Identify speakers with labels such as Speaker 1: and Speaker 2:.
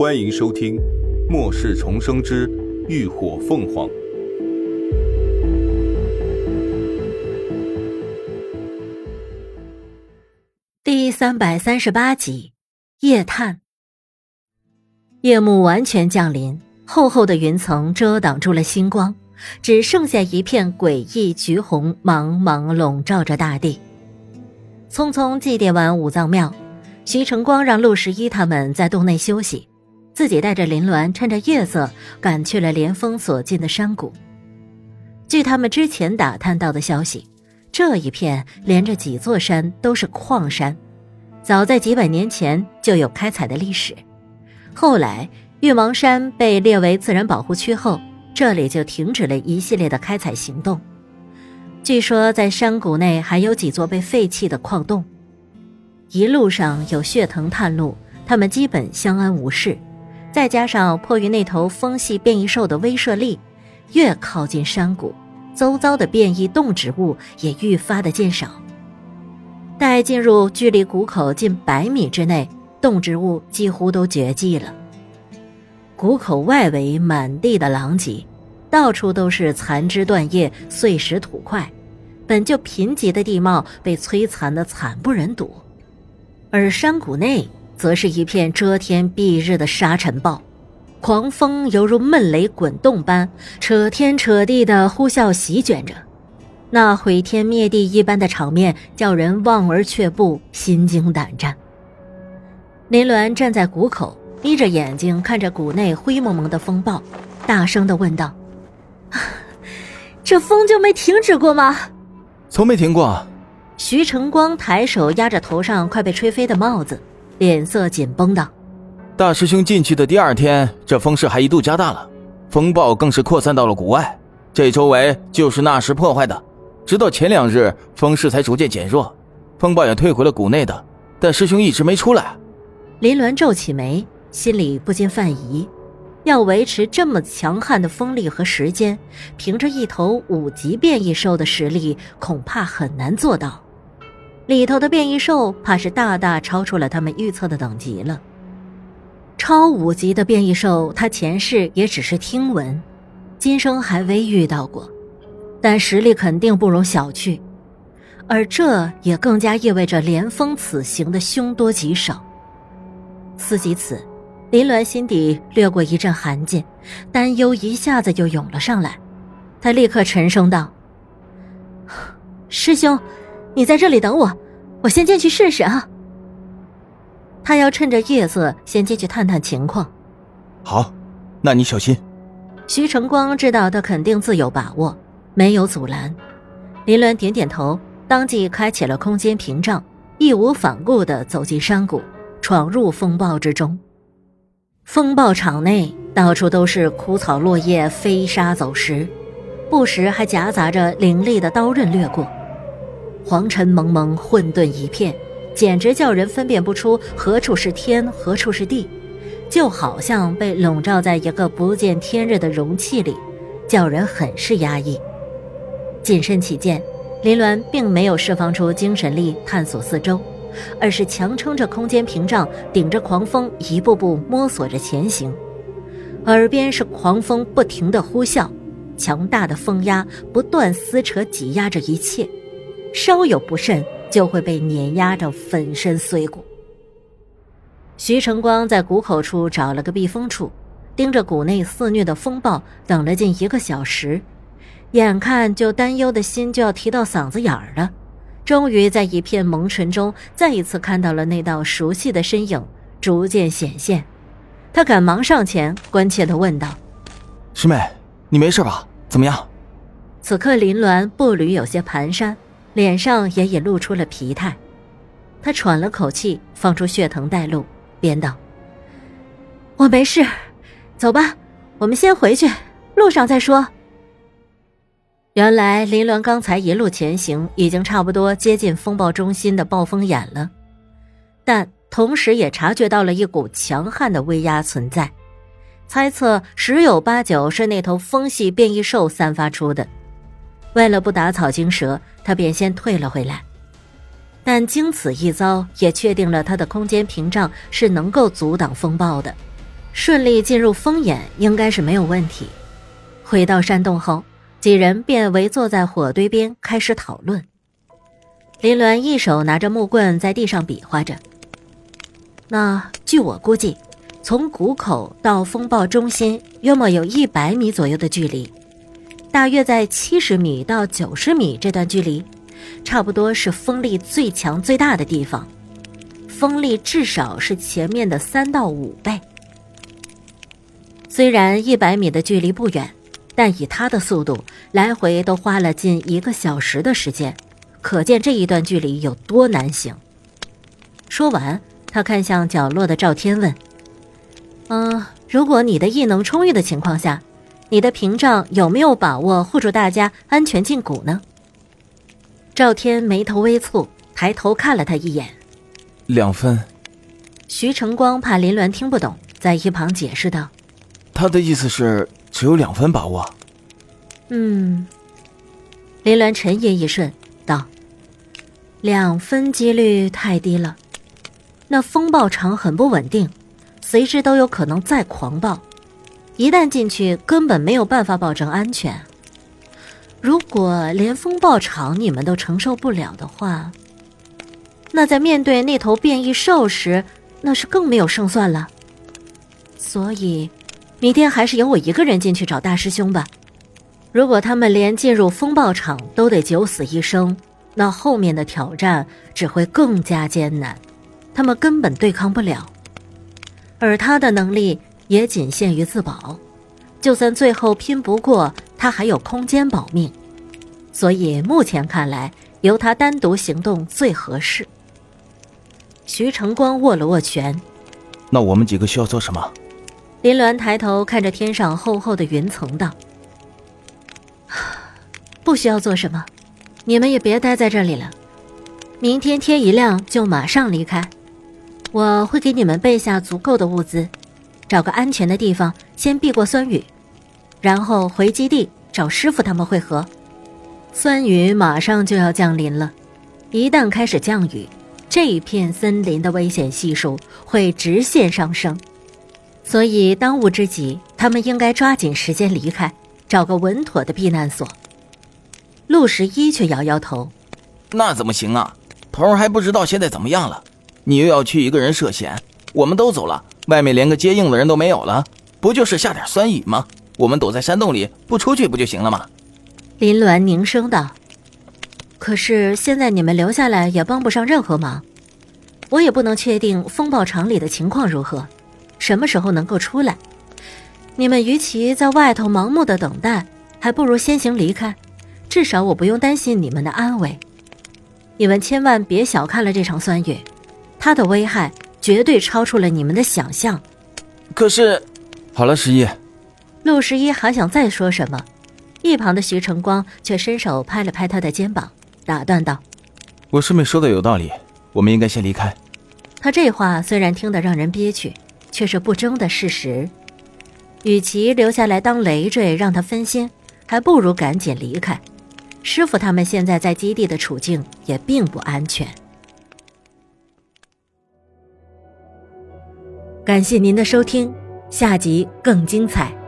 Speaker 1: 欢迎收听《末世重生之浴火凤凰》
Speaker 2: 第三百三十八集《夜探》。夜幕完全降临，厚厚的云层遮挡住了星光，只剩下一片诡异橘红，茫茫笼罩着大地。匆匆祭奠完五脏庙，徐成光让陆十一他们在洞内休息。自己带着林鸾，趁着夜色赶去了连峰所进的山谷。据他们之前打探到的消息，这一片连着几座山都是矿山，早在几百年前就有开采的历史。后来玉芒山被列为自然保护区后，这里就停止了一系列的开采行动。据说在山谷内还有几座被废弃的矿洞。一路上有血藤探路，他们基本相安无事。再加上迫于那头风系变异兽的威慑力，越靠近山谷，周遭的变异动植物也愈发的减少。待进入距离谷口近百米之内，动植物几乎都绝迹了。谷口外围满地的狼藉，到处都是残枝断叶、碎石土块，本就贫瘠的地貌被摧残的惨不忍睹。而山谷内。则是一片遮天蔽日的沙尘暴，狂风犹如闷雷滚动般扯天扯地的呼啸席卷着，那毁天灭地一般的场面叫人望而却步，心惊胆战。林鸾站在谷口，眯着眼睛看着谷内灰蒙蒙的风暴，大声的问道：“这风就没停止过吗？”“
Speaker 3: 从没停过。”
Speaker 2: 徐成光抬手压着头上快被吹飞的帽子。脸色紧绷道：“
Speaker 3: 大师兄进去的第二天，这风势还一度加大了，风暴更是扩散到了谷外。这周围就是那时破坏的，直到前两日风势才逐渐减弱，风暴也退回了谷内的。但师兄一直没出来。”
Speaker 2: 林鸾皱起眉，心里不禁犯疑：要维持这么强悍的风力和时间，凭着一头五级变异兽的实力，恐怕很难做到。里头的变异兽怕是大大超出了他们预测的等级了。超五级的变异兽，他前世也只是听闻，今生还未遇到过，但实力肯定不容小觑。而这也更加意味着连峰此行的凶多吉少。思及此，林鸾心底掠过一阵寒劲，担忧一下子就涌了上来。他立刻沉声道：“ 师兄。”你在这里等我，我先进去试试啊。他要趁着夜色先进去探探情况。
Speaker 3: 好，那你小心。
Speaker 2: 徐成光知道他肯定自有把握，没有阻拦。林鸾点点头，当即开启了空间屏障，义无反顾地走进山谷，闯入风暴之中。风暴场内到处都是枯草落叶、飞沙走石，不时还夹杂着凌厉的刀刃掠过。黄尘蒙蒙，混沌一片，简直叫人分辨不出何处是天，何处是地，就好像被笼罩在一个不见天日的容器里，叫人很是压抑。谨慎起见，林鸾并没有释放出精神力探索四周，而是强撑着空间屏障，顶着狂风一步步摸索着前行，耳边是狂风不停的呼啸，强大的风压不断撕扯挤压着一切。稍有不慎，就会被碾压着粉身碎骨。徐成光在谷口处找了个避风处，盯着谷内肆虐的风暴，等了近一个小时，眼看就担忧的心就要提到嗓子眼儿了。终于在一片蒙尘中，再一次看到了那道熟悉的身影逐渐显现。他赶忙上前，关切地问道：“
Speaker 3: 师妹，你没事吧？怎么样？”
Speaker 2: 此刻林鸾步履有些蹒跚。脸上也已露出了疲态，他喘了口气，放出血藤带路，边道：“我没事，走吧，我们先回去，路上再说。”原来林鸾刚才一路前行，已经差不多接近风暴中心的暴风眼了，但同时也察觉到了一股强悍的威压存在，猜测十有八九是那头风系变异兽散发出的。为了不打草惊蛇，他便先退了回来。但经此一遭，也确定了他的空间屏障是能够阻挡风暴的。顺利进入风眼应该是没有问题。回到山洞后，几人便围坐在火堆边开始讨论。林鸾一手拿着木棍在地上比划着。那据我估计，从谷口到风暴中心约莫有一百米左右的距离，大约在七十米到九十米这段距离，差不多是风力最强最大的地方，风力至少是前面的三到五倍。虽然一百米的距离不远，但以他的速度，来回都花了近一个小时的时间。可见这一段距离有多难行。说完，他看向角落的赵天，问：“嗯，如果你的异能充裕的情况下，你的屏障有没有把握护住大家安全进谷呢？”赵天眉头微蹙，抬头看了他一眼：“
Speaker 3: 两分。”
Speaker 2: 徐成光怕林鸾听不懂，在一旁解释道：“
Speaker 3: 他的意思是只有两分把握。”
Speaker 2: 嗯。林鸾沉吟一瞬。道：“两分几率太低了，那风暴场很不稳定，随时都有可能再狂暴。一旦进去，根本没有办法保证安全。如果连风暴场你们都承受不了的话，那在面对那头变异兽时，那是更没有胜算了。所以，明天还是由我一个人进去找大师兄吧。”如果他们连进入风暴场都得九死一生，那后面的挑战只会更加艰难，他们根本对抗不了。而他的能力也仅限于自保，就算最后拼不过，他还有空间保命。所以目前看来，由他单独行动最合适。徐成光握了握拳，
Speaker 3: 那我们几个需要做什么？
Speaker 2: 林鸾抬头看着天上厚厚的云层，道。不需要做什么，你们也别待在这里了。明天天一亮就马上离开，我会给你们备下足够的物资，找个安全的地方先避过酸雨，然后回基地找师傅他们会合。酸雨马上就要降临了，一旦开始降雨，这一片森林的危险系数会直线上升，所以当务之急，他们应该抓紧时间离开，找个稳妥的避难所。陆十一却摇摇头：“
Speaker 3: 那怎么行啊？头儿还不知道现在怎么样了，你又要去一个人涉险。我们都走了，外面连个接应的人都没有了，不就是下点酸雨吗？我们躲在山洞里不出去不就行了吗？”
Speaker 2: 林鸾凝声道：“可是现在你们留下来也帮不上任何忙，我也不能确定风暴场里的情况如何，什么时候能够出来。你们与其在外头盲目的等待，还不如先行离开。”至少我不用担心你们的安危，你们千万别小看了这场酸雨，它的危害绝对超出了你们的想象。
Speaker 3: 可是，好了，十一。
Speaker 2: 陆十一还想再说什么，一旁的徐成光却伸手拍了拍他的肩膀，打断道：“
Speaker 3: 我师妹说的有道理，我们应该先离开。”
Speaker 2: 他这话虽然听得让人憋屈，却是不争的事实。与其留下来当累赘让他分心，还不如赶紧离开。师傅他们现在在基地的处境也并不安全。感谢您的收听，下集更精彩。